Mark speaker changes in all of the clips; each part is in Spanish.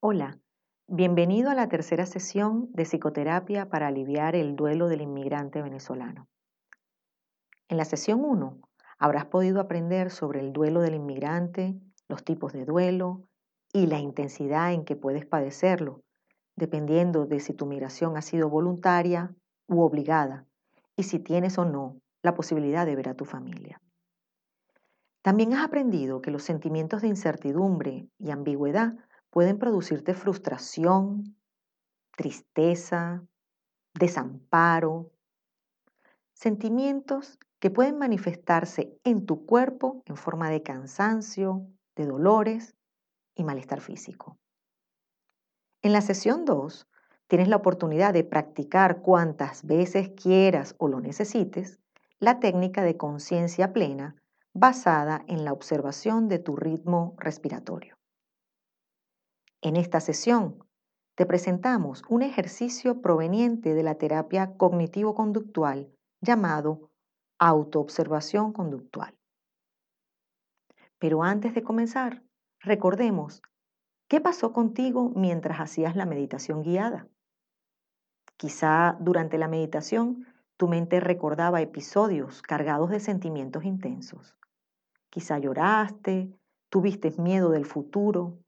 Speaker 1: Hola, bienvenido a la tercera sesión de psicoterapia para aliviar el duelo del inmigrante venezolano. En la sesión 1 habrás podido aprender sobre el duelo del inmigrante, los tipos de duelo y la intensidad en que puedes padecerlo, dependiendo de si tu migración ha sido voluntaria u obligada y si tienes o no la posibilidad de ver a tu familia. También has aprendido que los sentimientos de incertidumbre y ambigüedad pueden producirte frustración, tristeza, desamparo, sentimientos que pueden manifestarse en tu cuerpo en forma de cansancio, de dolores y malestar físico. En la sesión 2 tienes la oportunidad de practicar cuantas veces quieras o lo necesites la técnica de conciencia plena basada en la observación de tu ritmo respiratorio. En esta sesión te presentamos un ejercicio proveniente de la terapia cognitivo-conductual llamado autoobservación conductual. Pero antes de comenzar, recordemos qué pasó contigo mientras hacías la meditación guiada. Quizá durante la meditación tu mente recordaba episodios cargados de sentimientos intensos. Quizá lloraste, tuviste miedo del futuro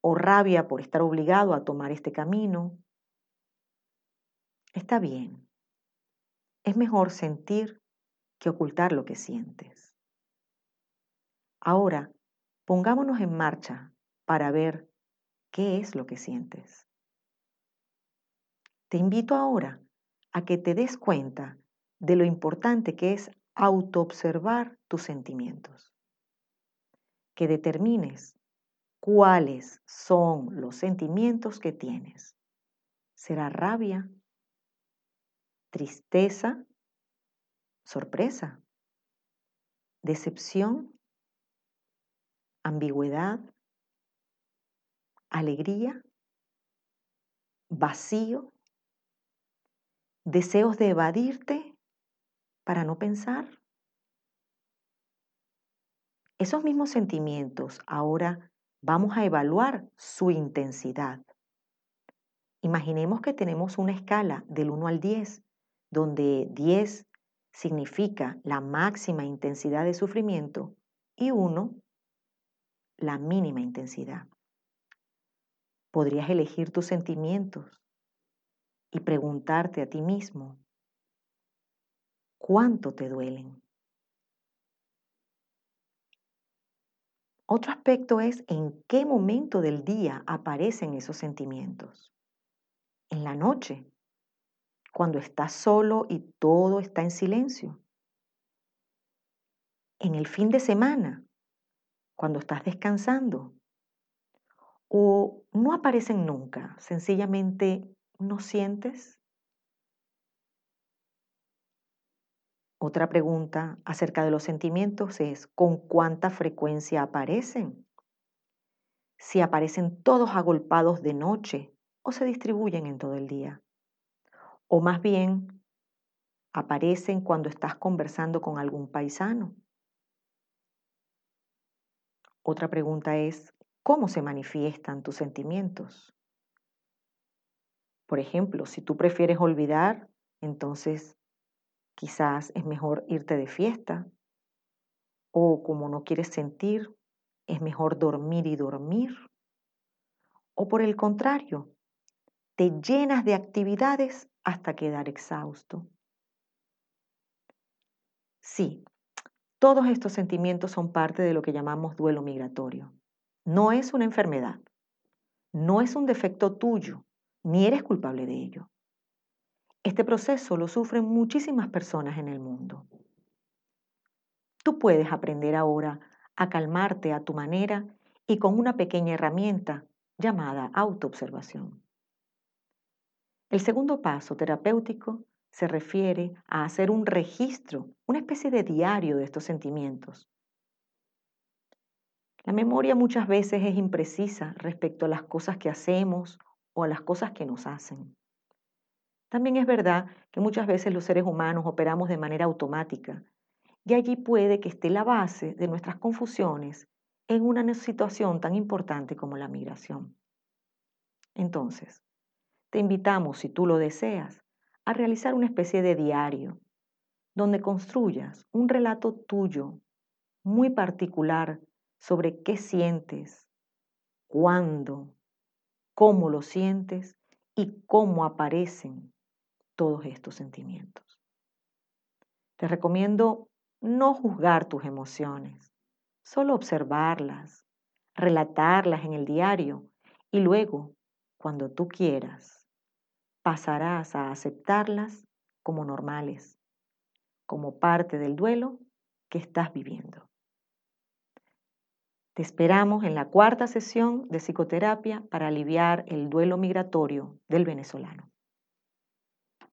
Speaker 1: o rabia por estar obligado a tomar este camino. Está bien. Es mejor sentir que ocultar lo que sientes. Ahora, pongámonos en marcha para ver qué es lo que sientes. Te invito ahora a que te des cuenta de lo importante que es autoobservar tus sentimientos. Que determines cuáles son los sentimientos que tienes. ¿Será rabia? ¿Tristeza? ¿Sorpresa? ¿Decepción? ¿Ambigüedad? ¿Alegría? ¿Vacío? ¿Deseos de evadirte para no pensar? Esos mismos sentimientos ahora vamos a evaluar su intensidad. Imaginemos que tenemos una escala del 1 al 10, donde 10 significa la máxima intensidad de sufrimiento y 1 la mínima intensidad. Podrías elegir tus sentimientos y preguntarte a ti mismo, ¿cuánto te duelen? Otro aspecto es en qué momento del día aparecen esos sentimientos. En la noche, cuando estás solo y todo está en silencio. En el fin de semana, cuando estás descansando. O no aparecen nunca, sencillamente no sientes. Otra pregunta acerca de los sentimientos es, ¿con cuánta frecuencia aparecen? Si aparecen todos agolpados de noche o se distribuyen en todo el día. O más bien, aparecen cuando estás conversando con algún paisano. Otra pregunta es, ¿cómo se manifiestan tus sentimientos? Por ejemplo, si tú prefieres olvidar, entonces Quizás es mejor irte de fiesta o como no quieres sentir, es mejor dormir y dormir. O por el contrario, te llenas de actividades hasta quedar exhausto. Sí, todos estos sentimientos son parte de lo que llamamos duelo migratorio. No es una enfermedad, no es un defecto tuyo, ni eres culpable de ello. Este proceso lo sufren muchísimas personas en el mundo. Tú puedes aprender ahora a calmarte a tu manera y con una pequeña herramienta llamada autoobservación. El segundo paso terapéutico se refiere a hacer un registro, una especie de diario de estos sentimientos. La memoria muchas veces es imprecisa respecto a las cosas que hacemos o a las cosas que nos hacen. También es verdad que muchas veces los seres humanos operamos de manera automática y allí puede que esté la base de nuestras confusiones en una situación tan importante como la migración. Entonces, te invitamos, si tú lo deseas, a realizar una especie de diario donde construyas un relato tuyo muy particular sobre qué sientes, cuándo, cómo lo sientes y cómo aparecen todos estos sentimientos. Te recomiendo no juzgar tus emociones, solo observarlas, relatarlas en el diario y luego, cuando tú quieras, pasarás a aceptarlas como normales, como parte del duelo que estás viviendo. Te esperamos en la cuarta sesión de psicoterapia para aliviar el duelo migratorio del venezolano.